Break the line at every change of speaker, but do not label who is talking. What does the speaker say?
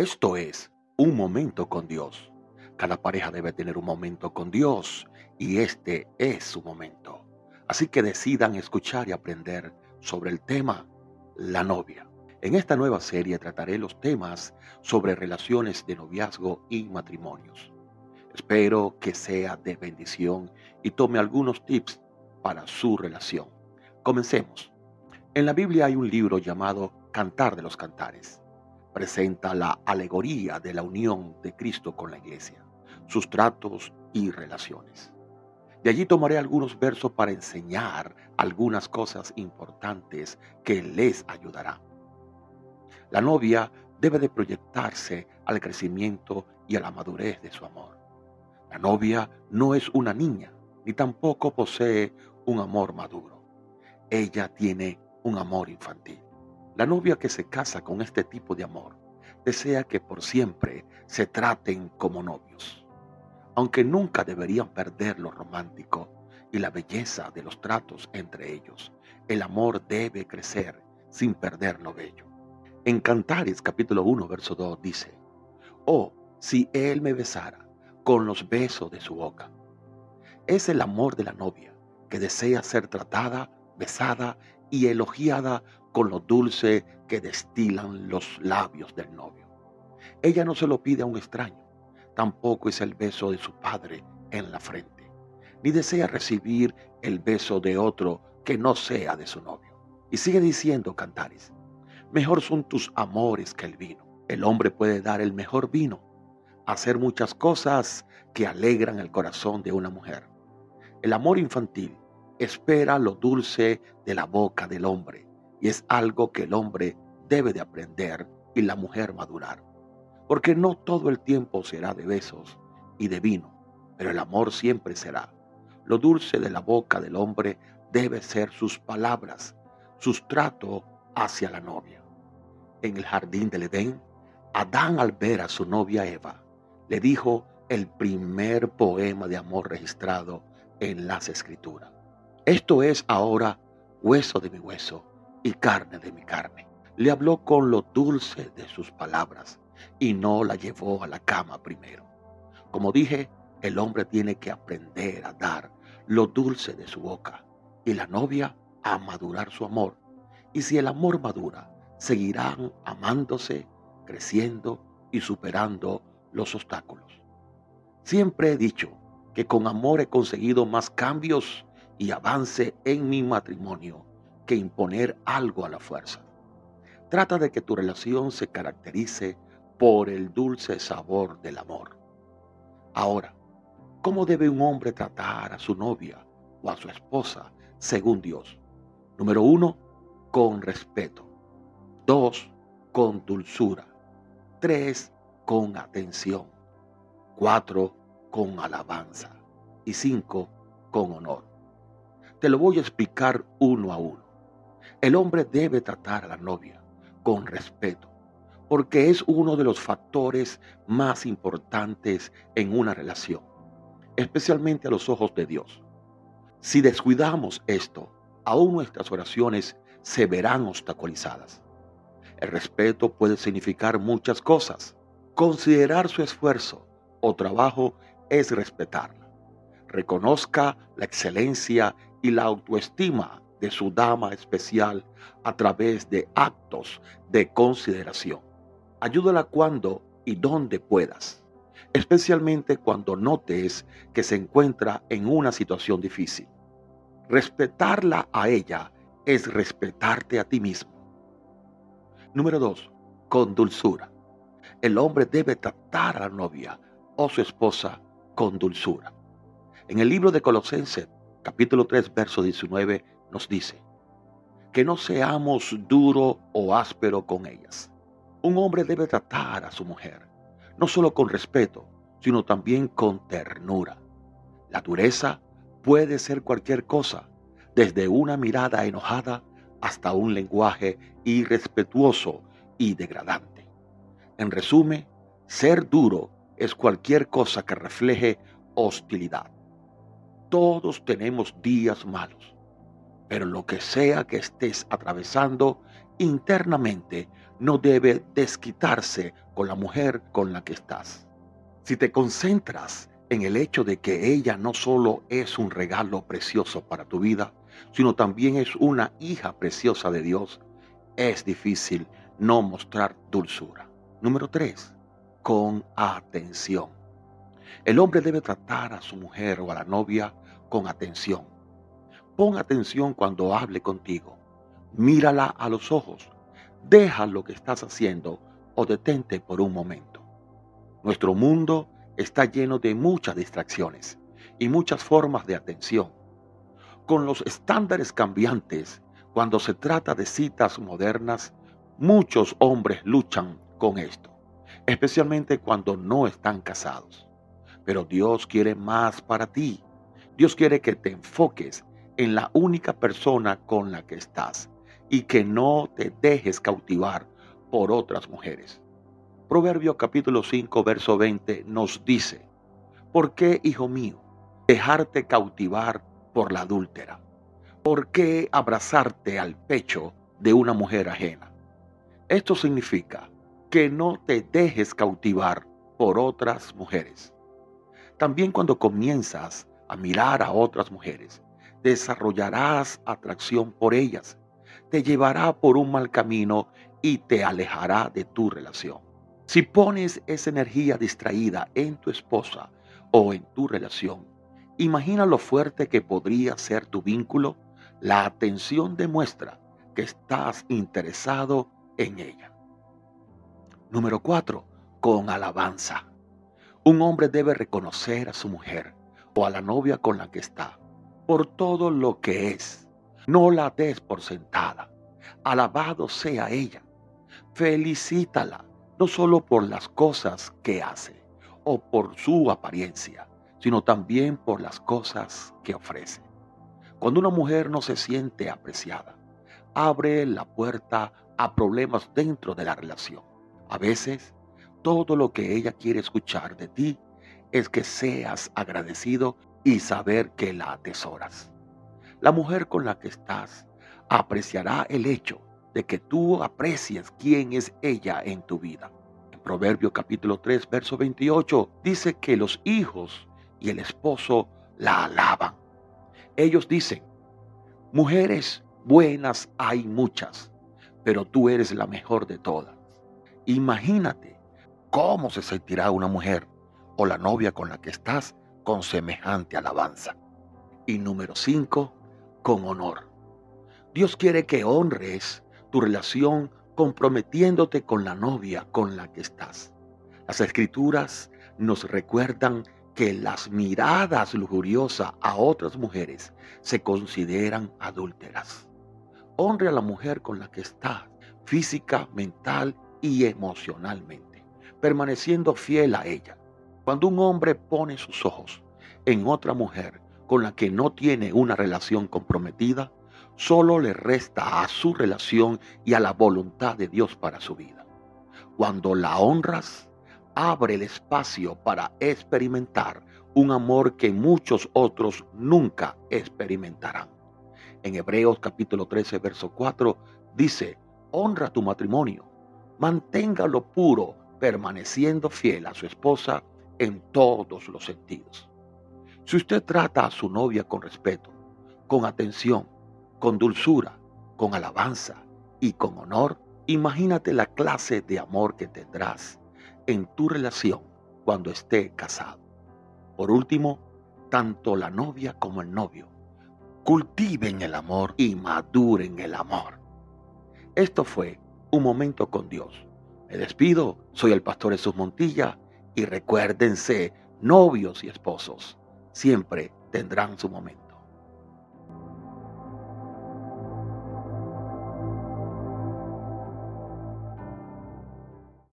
Esto es un momento con Dios. Cada pareja debe tener un momento con Dios y este es su momento. Así que decidan escuchar y aprender sobre el tema la novia. En esta nueva serie trataré los temas sobre relaciones de noviazgo y matrimonios. Espero que sea de bendición y tome algunos tips para su relación. Comencemos. En la Biblia hay un libro llamado Cantar de los Cantares. Presenta la alegoría de la unión de Cristo con la iglesia, sus tratos y relaciones. De allí tomaré algunos versos para enseñar algunas cosas importantes que les ayudará. La novia debe de proyectarse al crecimiento y a la madurez de su amor. La novia no es una niña, ni tampoco posee un amor maduro. Ella tiene un amor infantil. La novia que se casa con este tipo de amor desea que por siempre se traten como novios. Aunque nunca deberían perder lo romántico y la belleza de los tratos entre ellos, el amor debe crecer sin perder lo bello. En Cantares capítulo 1, verso 2 dice, Oh, si él me besara con los besos de su boca. Es el amor de la novia que desea ser tratada, besada y elogiada con lo dulce que destilan los labios del novio. Ella no se lo pide a un extraño, tampoco es el beso de su padre en la frente, ni desea recibir el beso de otro que no sea de su novio. Y sigue diciendo Cantares, mejor son tus amores que el vino. El hombre puede dar el mejor vino, hacer muchas cosas que alegran el corazón de una mujer. El amor infantil espera lo dulce de la boca del hombre y es algo que el hombre debe de aprender y la mujer madurar. Porque no todo el tiempo será de besos y de vino, pero el amor siempre será. Lo dulce de la boca del hombre debe ser sus palabras, sus tratos hacia la novia. En el jardín del Edén, Adán al ver a su novia Eva, le dijo el primer poema de amor registrado en las escrituras. Esto es ahora hueso de mi hueso y carne de mi carne. Le habló con lo dulce de sus palabras y no la llevó a la cama primero. Como dije, el hombre tiene que aprender a dar lo dulce de su boca y la novia a madurar su amor. Y si el amor madura, seguirán amándose, creciendo y superando los obstáculos. Siempre he dicho que con amor he conseguido más cambios y avance en mi matrimonio que imponer algo a la fuerza. Trata de que tu relación se caracterice por el dulce sabor del amor. Ahora, ¿cómo debe un hombre tratar a su novia o a su esposa según Dios? Número uno, con respeto. Dos, con dulzura. Tres, con atención. Cuatro, con alabanza. Y cinco, con honor. Te lo voy a explicar uno a uno. El hombre debe tratar a la novia con respeto, porque es uno de los factores más importantes en una relación, especialmente a los ojos de Dios. Si descuidamos esto, aún nuestras oraciones se verán obstaculizadas. El respeto puede significar muchas cosas. Considerar su esfuerzo o trabajo es respetarla. Reconozca la excelencia y la autoestima de su dama especial a través de actos de consideración. Ayúdala cuando y donde puedas, especialmente cuando notes que se encuentra en una situación difícil. Respetarla a ella es respetarte a ti mismo. Número 2. Con dulzura. El hombre debe tratar a la novia o su esposa con dulzura. En el libro de Colosenses capítulo 3, verso 19 nos dice, que no seamos duro o áspero con ellas. Un hombre debe tratar a su mujer, no solo con respeto, sino también con ternura. La dureza puede ser cualquier cosa, desde una mirada enojada hasta un lenguaje irrespetuoso y degradante. En resumen, ser duro es cualquier cosa que refleje hostilidad. Todos tenemos días malos. Pero lo que sea que estés atravesando internamente no debe desquitarse con la mujer con la que estás. Si te concentras en el hecho de que ella no solo es un regalo precioso para tu vida, sino también es una hija preciosa de Dios, es difícil no mostrar dulzura. Número 3. Con atención. El hombre debe tratar a su mujer o a la novia con atención. Pon atención cuando hable contigo. Mírala a los ojos. Deja lo que estás haciendo o detente por un momento. Nuestro mundo está lleno de muchas distracciones y muchas formas de atención. Con los estándares cambiantes, cuando se trata de citas modernas, muchos hombres luchan con esto, especialmente cuando no están casados. Pero Dios quiere más para ti. Dios quiere que te enfoques en la única persona con la que estás y que no te dejes cautivar por otras mujeres. Proverbio capítulo 5, verso 20 nos dice, ¿por qué, hijo mío, dejarte cautivar por la adúltera? ¿Por qué abrazarte al pecho de una mujer ajena? Esto significa que no te dejes cautivar por otras mujeres. También cuando comienzas a mirar a otras mujeres, desarrollarás atracción por ellas, te llevará por un mal camino y te alejará de tu relación. Si pones esa energía distraída en tu esposa o en tu relación, imagina lo fuerte que podría ser tu vínculo. La atención demuestra que estás interesado en ella. Número 4. Con alabanza. Un hombre debe reconocer a su mujer o a la novia con la que está por todo lo que es. No la des por sentada. Alabado sea ella. Felicítala no solo por las cosas que hace o por su apariencia, sino también por las cosas que ofrece. Cuando una mujer no se siente apreciada, abre la puerta a problemas dentro de la relación. A veces, todo lo que ella quiere escuchar de ti es que seas agradecido y saber que la atesoras. La mujer con la que estás apreciará el hecho de que tú aprecies quién es ella en tu vida. En Proverbio capítulo 3, verso 28 dice que los hijos y el esposo la alaban. Ellos dicen, mujeres buenas hay muchas, pero tú eres la mejor de todas. Imagínate cómo se sentirá una mujer o la novia con la que estás con semejante alabanza. Y número 5, con honor. Dios quiere que honres tu relación comprometiéndote con la novia con la que estás. Las escrituras nos recuerdan que las miradas lujuriosas a otras mujeres se consideran adúlteras. Honre a la mujer con la que está, física, mental y emocionalmente, permaneciendo fiel a ella. Cuando un hombre pone sus ojos en otra mujer con la que no tiene una relación comprometida, solo le resta a su relación y a la voluntad de Dios para su vida. Cuando la honras, abre el espacio para experimentar un amor que muchos otros nunca experimentarán. En Hebreos capítulo 13, verso 4 dice, honra tu matrimonio, manténgalo puro, permaneciendo fiel a su esposa en todos los sentidos. Si usted trata a su novia con respeto, con atención, con dulzura, con alabanza y con honor, imagínate la clase de amor que tendrás en tu relación cuando esté casado. Por último, tanto la novia como el novio cultiven el amor y maduren el amor. Esto fue un momento con Dios. Me despido, soy el pastor Jesús Montilla y recuérdense, novios y esposos, siempre tendrán su momento.